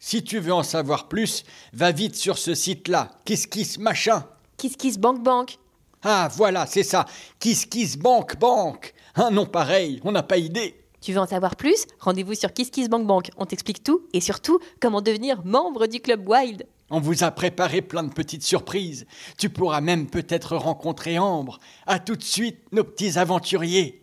Si tu veux en savoir plus, va vite sur ce site-là. Kiss kiss machin. Kiss Kiss Bank Bank Ah voilà, c'est ça. Kiss kiss bank bank. Un nom pareil, on n'a pas idée. Tu veux en savoir plus? Rendez-vous sur Kiss Kiss Bank Bank. On t'explique tout et surtout comment devenir membre du club Wild. On vous a préparé plein de petites surprises. Tu pourras même peut-être rencontrer Ambre. À tout de suite, nos petits aventuriers.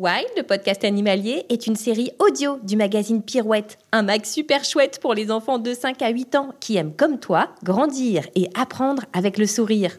Wild, le podcast animalier, est une série audio du magazine Pirouette, un mag super chouette pour les enfants de 5 à 8 ans qui aiment comme toi grandir et apprendre avec le sourire.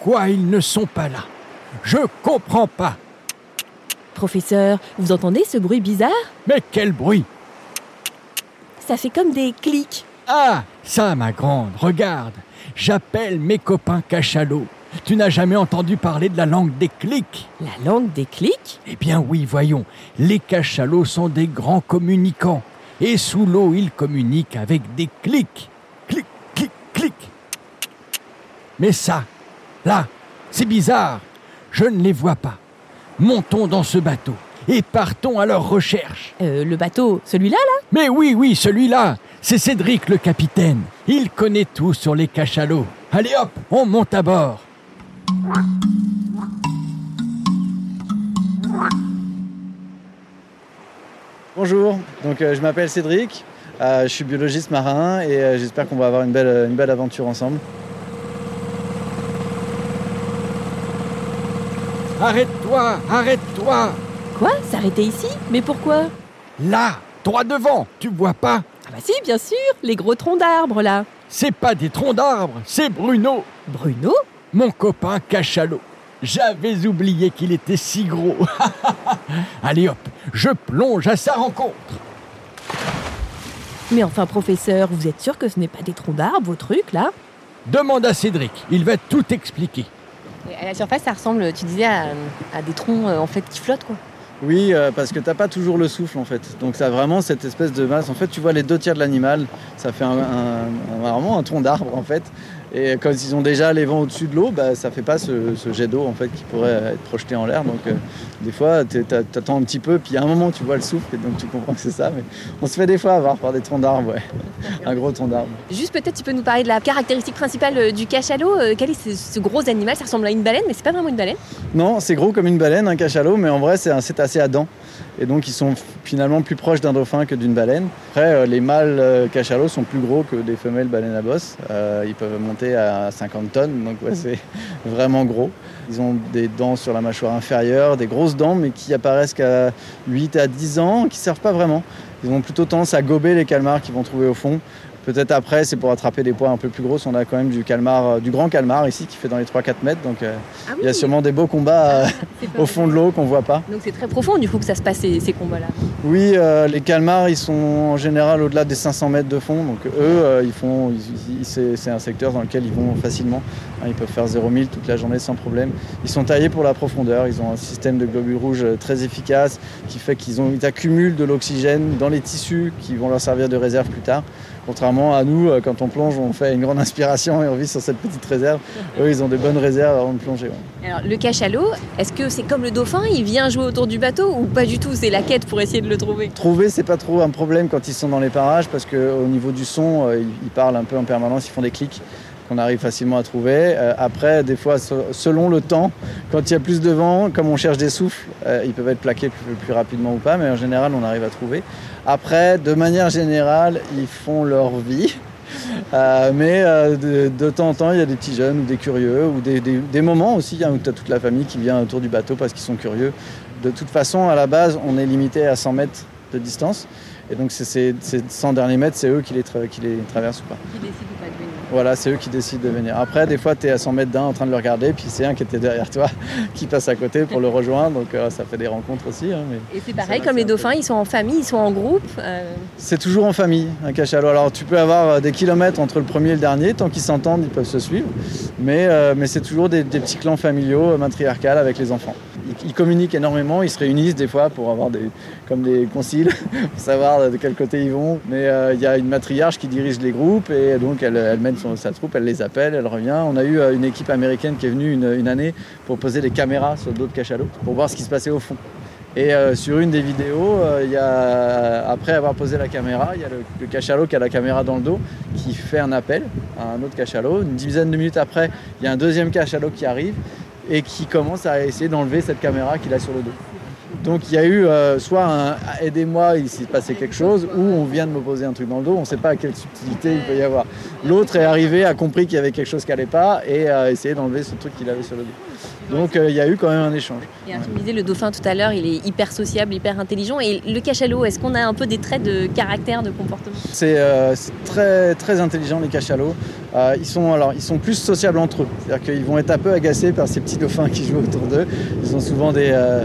pourquoi ils ne sont pas là Je comprends pas. Professeur, vous entendez ce bruit bizarre? Mais quel bruit? Ça fait comme des clics. Ah, ça, ma grande, regarde. J'appelle mes copains cachalots. Tu n'as jamais entendu parler de la langue des clics? La langue des clics? Eh bien oui, voyons, les cachalots sont des grands communicants. Et sous l'eau, ils communiquent avec des clics. Clic, clic, clic. Mais ça, là, c'est bizarre. Je ne les vois pas. Montons dans ce bateau et partons à leur recherche. Euh, le bateau, celui-là, là? Mais oui, oui, celui-là, c'est Cédric le capitaine. Il connaît tout sur les cachalots. Allez hop, on monte à bord. Bonjour, donc euh, je m'appelle Cédric, euh, je suis biologiste marin et euh, j'espère qu'on va avoir une belle, une belle aventure ensemble. Arrête-toi, arrête-toi. Quoi? S'arrêter ici? Mais pourquoi? Là, droit devant, tu vois pas? Ah bah si, bien sûr, les gros troncs d'arbres, là. C'est pas des troncs d'arbres, c'est Bruno, Bruno? Mon copain cachalot. J'avais oublié qu'il était si gros. Allez hop, je plonge à sa rencontre. Mais enfin, professeur, vous êtes sûr que ce n'est pas des troncs d'arbres, vos trucs, là? Demande à Cédric, il va tout expliquer. À la surface, ça ressemble, tu disais, à, des troncs, euh, en fait, qui flottent, quoi. Oui, euh, parce que t'as pas toujours le souffle en fait. Donc ça a vraiment cette espèce de masse. En fait, tu vois les deux tiers de l'animal, ça fait vraiment un tronc d'arbre en fait. Et quand ils ont déjà les vents au-dessus de l'eau, bah, ça fait pas ce, ce jet d'eau en fait qui pourrait être projeté en l'air. Donc euh, des fois, t'as- t'attends un petit peu, puis à un moment tu vois le souffle et donc tu comprends que c'est ça. Mais on se fait des fois avoir par des troncs d'arbre, ouais. un gros tronc d'arbre. Juste peut-être tu peux nous parler de la caractéristique principale euh, du cachalot. Euh, Quel est ce, ce gros animal? Ça ressemble à une baleine, mais c'est pas vraiment une baleine. Non, c'est gros comme une baleine, un cachalot, mais en vrai, c'est un cétacé à dents. Et donc, ils sont finalement plus proches d'un dauphin que d'une baleine. Après, euh, les mâles euh, cachalots sont plus gros que des femelles baleines à bosse. Euh, ils peuvent monter à 50 tonnes, donc c'est vraiment gros. Ils ont des dents sur la mâchoire inférieure, des grosses dents, mais qui apparaissent qu'à 8 à 10 ans, qui ne servent pas vraiment. Ils ont plutôt tendance à gober les calmars qu'ils vont trouver au fond. Peut-être après, c'est pour attraper des poids un peu plus grosses. On a quand même du calmar, euh, du grand calmar ici qui fait dans les 3-4 mètres. Donc euh, Ah il y a sûrement des beaux combats euh, au fond de l'eau qu'on voit pas. Donc c'est très profond du coup que ça se passe ces, ces combats-là. Oui, euh, les calmars, ils sont en général au-delà des 500 mètres de fond. Donc eux, ils font, c'est un secteur dans lequel ils vont facilement. Hein, ils peuvent faire 0 000 toute la journée sans problème. Ils sont taillés pour la profondeur. Ils ont un système de globules rouges très efficace qui fait qu'ils ils accumulent de l'oxygène dans les tissus qui vont leur servir de réserve plus tard. Contrairement à nous, euh, quand on plonge, on fait une grande inspiration et on vit sur cette petite réserve. Eux, ils ont des bonnes réserves avant de plonger. ouais. Alors le cachalot, est-ce que c'est comme le dauphin, il vient jouer autour du bateau ou pas du tout C'est la quête pour essayer de le trouver? Trouver, c'est pas trop un problème quand ils sont dans les parages parce qu'au niveau du son, euh, ils parlent un peu en permanence, ils font des clics qu'on arrive facilement à trouver. Euh, après, des fois, se- selon le temps, quand il y a plus de vent, comme on cherche des souffles, euh, ils peuvent être plaqués plus, rapidement ou pas, mais en général, on arrive à trouver. Après, de manière générale, ils font leur vie. Euh, mais de, temps en temps, il y a des petits jeunes ou des curieux ou des, moments aussi hein, où tu as toute la famille qui vient autour du bateau parce qu'ils sont curieux. De toute façon, à la base, on est limité à 100 mètres de distance. Et donc, ces ces 100 derniers mètres, c'est eux qui les, traversent ou pas. Voilà, c'est eux qui décident de venir. Après, des fois, tu es à 100 mètres d'un en train de le regarder, puis c'est un qui était derrière toi qui passe à côté pour le rejoindre. Donc, euh, ça fait des rencontres aussi. hein, mais... Et c'est pareil, Ça, comme les peu- dauphins, ils sont en famille, ils sont en groupe. euh, C'est toujours en famille, un cachalot. Alors tu peux avoir euh, des kilomètres entre le premier et le dernier, tant qu'ils s'entendent, ils peuvent se suivre. Mais, euh, mais c'est toujours des, des petits clans familiaux, matriarcales avec les enfants. Ils, communiquent énormément, ils se réunissent des fois pour avoir des, comme des conciles, pour savoir de quel côté ils vont. Mais euh, il y a une matriarche qui dirige les groupes et donc elle, mène sa troupe, elle les appelle, elle revient. On a eu euh, une équipe américaine qui est venue une, année pour poser des caméras sur d'autres cachalots pour voir ce qui se passait au fond. Et euh, sur une des vidéos, après avoir posé la caméra, il y a le, le cachalot qui a la caméra dans le dos qui fait un appel à un autre cachalot. Une dizaine de minutes après, il y a un deuxième cachalot qui arrive et qui commence à essayer d'enlever cette caméra qu'il a sur le dos. Donc il y a eu euh, soit un aidez-moi, il s'est passé quelque chose, ou on vient de me poser un truc dans le dos, on ne sait pas à quelle subtilité il peut y avoir. L'autre est arrivé, a compris qu'il y avait quelque chose qui n'allait pas et a essayé d'enlever ce truc qu'il avait sur le dos. Donc euh, il y a eu quand même un échange. Et alors, tu me disais, le dauphin tout à l'heure, il est hyper sociable, hyper intelligent. Et le cachalot, est-ce qu'on a un peu des traits de caractère, de comportement? C'est euh, c'est très, très intelligent les cachalots. Euh, ils, sont, alors, ils sont plus sociables entre eux. C'est-à-dire qu'ils vont être un peu agacés par ces petits dauphins qui jouent autour d'eux. Ils ont souvent des. euh,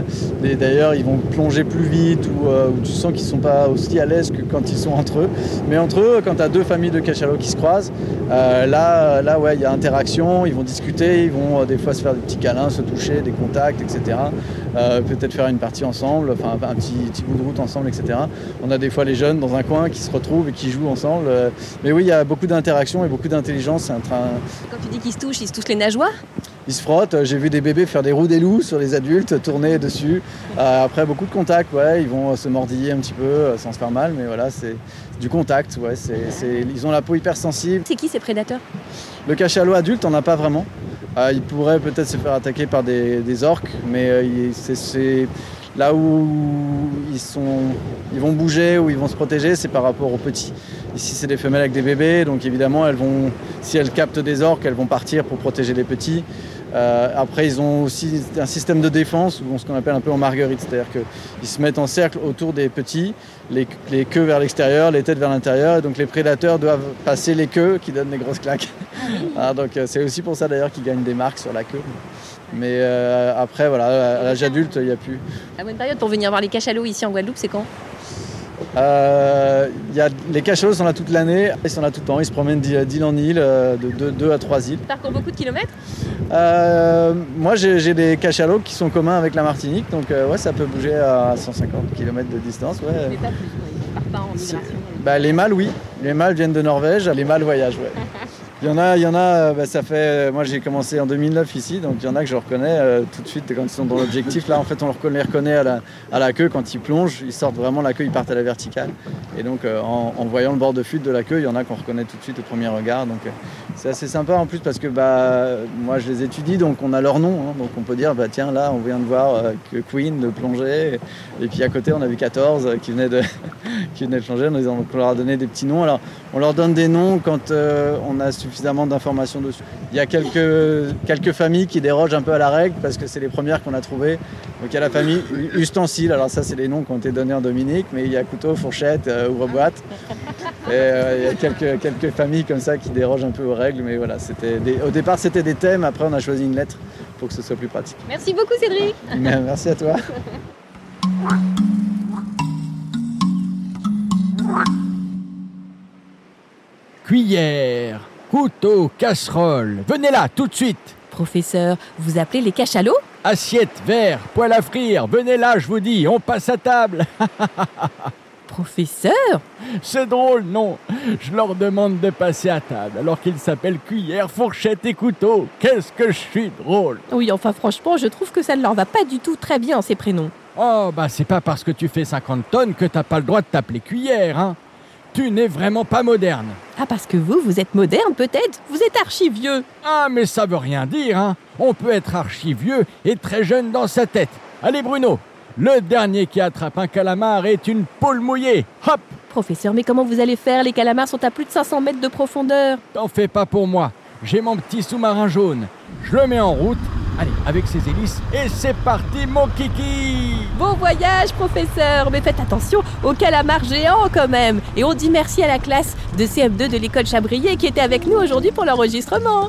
D'ailleurs, ils vont plonger plus vite ou, euh, tu sens qu'ils ne sont pas aussi à l'aise que quand ils sont entre eux. Mais entre eux, quand tu as deux familles de cachalots qui se croisent, là, là, ouais, il y a interaction. Ils vont discuter, ils vont des fois se faire des petits câlins, se toucher, des contacts, etc. Peut-être faire une partie ensemble, enfin un petit, bout de route ensemble, etc. On a des fois les jeunes dans un coin qui se retrouvent et qui jouent ensemble. Mais oui, il y a beaucoup d'interaction et beaucoup d'intelligence. C'est un train- Quand tu dis qu'ils se touchent, ils se touchent les nageoires Ils se frottent. Euh, J'ai vu des bébés faire des roues des loups sur les adultes, tourner dessus. Euh, après, beaucoup de contacts. Ouais, ils vont euh, se mordiller un petit peu sans se faire mal, mais voilà, c'est du contact. Ouais, Ils ont la peau hyper sensible. C'est qui ces prédateurs Le cachalot adulte, on n'a pas vraiment. Euh, il pourrait peut-être se faire attaquer par des, des orques, mais euh, c'est, c'est là où ils, sont, ils vont bouger, où ils vont se protéger, c'est par rapport aux petits. Ici, c'est des femelles avec des bébés, donc évidemment, elles vont, si elles captent des orques, elles vont partir pour protéger les petits. Euh, après, ils ont aussi un système de défense, ou ce qu'on appelle un peu en marguerite, c'est-à-dire qu'ils se mettent en cercle autour des petits, les, les queues vers l'extérieur, les têtes vers l'intérieur, et donc les prédateurs doivent passer les queues qui donnent des grosses claques. Ah, donc euh, c'est aussi pour ça d'ailleurs qu'ils gagnent des marques sur la queue. Mais euh, après, voilà, à l'âge adulte, il n'y a plus. La bonne période pour venir voir les cachalots ici en Guadeloupe, c'est quand? Euh, y a, les cachalots sont là toute l'année, ils sont là tout le temps, ils se promènent d'île en île, euh, de 2 à 3 îles. Parcours beaucoup de kilomètres Euh, moi, j'ai des cachalots qui sont communs avec la Martinique, donc euh, ouais, ça peut bouger à 150 km de distance. Ouais. Mais pas plus, quoi. Ils partent pas en migration. Bah, les mâles, oui. Les mâles viennent de Norvège, les mâles voyagent, ouais. Il y en a, il y en a euh, bah, ça fait. Moi, j'ai commencé en 2009 ici, donc il y en a que je reconnais euh, tout de suite quand ils sont dans l'objectif. Là, en fait, on les reconnaît, les reconnaît à, la, à la queue quand ils plongent. Ils sortent vraiment la queue, ils partent à la verticale. Et donc, euh, en, en voyant le bord de fuite de la queue, il y en a qu'on reconnaît tout de suite au premier regard. Donc, euh, c'est assez sympa en plus parce que bah, moi, je les étudie, donc on a leur nom. hein. donc, on peut dire, bah, tiens, là, on vient de voir euh, que Queen de plonger. Et puis à côté, on a vu 14 euh, qui venaient de, qui venaient de les a- on leur a donné des petil Alors, on leur donne des noms quand euh, on a suffisamment d'informations dessus. Il y a quelques, quelques familles qui dérogent un peu à la règle parce que c'est les premières qu'on a trouvées. Donc, il y a la famille Ustensile. Alors, ça, c'est les noms qui ont été donnés en Dominique, mais il y a couteau, fourchette, ouvre-boîte. Et euh, il y a quelques, quelques familles comme ça qui dérogent un peu aux règles, mais voilà, c'était des- au départ c'était des thèmes, après on a choisi une lettre pour que ce soit plus pratique. Merci beaucoup Cédric. Merci à toi. Cuillère, couteau, casserole. Venez là, tout de suite. Professeur, vous appelez les cachalots Assiette, verre, poêle à frire. Venez là, je vous dis, on passe à table. Professeur? C'est drôle, non Je leur demande de passer à table alors qu'ils s'appellent cuillère, fourchette et couteau. Qu'est-ce que je suis drôle? Oui, enfin franchement, je trouve que ça ne leur va pas du tout très bien ces prénoms. Oh, bah c'est pas parce que tu fais 50 tonnes que t'as pas le droit de t'appeler cuillère, hein Tu n'es vraiment pas moderne. Ah, parce que vous, vous êtes moderne peut-être? Vous êtes archi vieux. Ah, mais ça veut rien dire, hein On peut être archi vieux et très jeune dans sa tête. Allez Bruno, le dernier qui attrape un calamar est une poule mouillée. Hop Professeur, mais comment vous allez faire? Les calamars sont à plus de 500 mètres de profondeur. T'en fais pas pour moi. J'ai mon petit sous-marin jaune. Je le mets en route. Allez, avec ses hélices. Et c'est parti, mon kiki Bon voyage, professeur Mais faites attention aux calamars géants quand même Et on dit merci à la classe de CM2 de l'école Chabrier qui était avec nous aujourd'hui pour l'enregistrement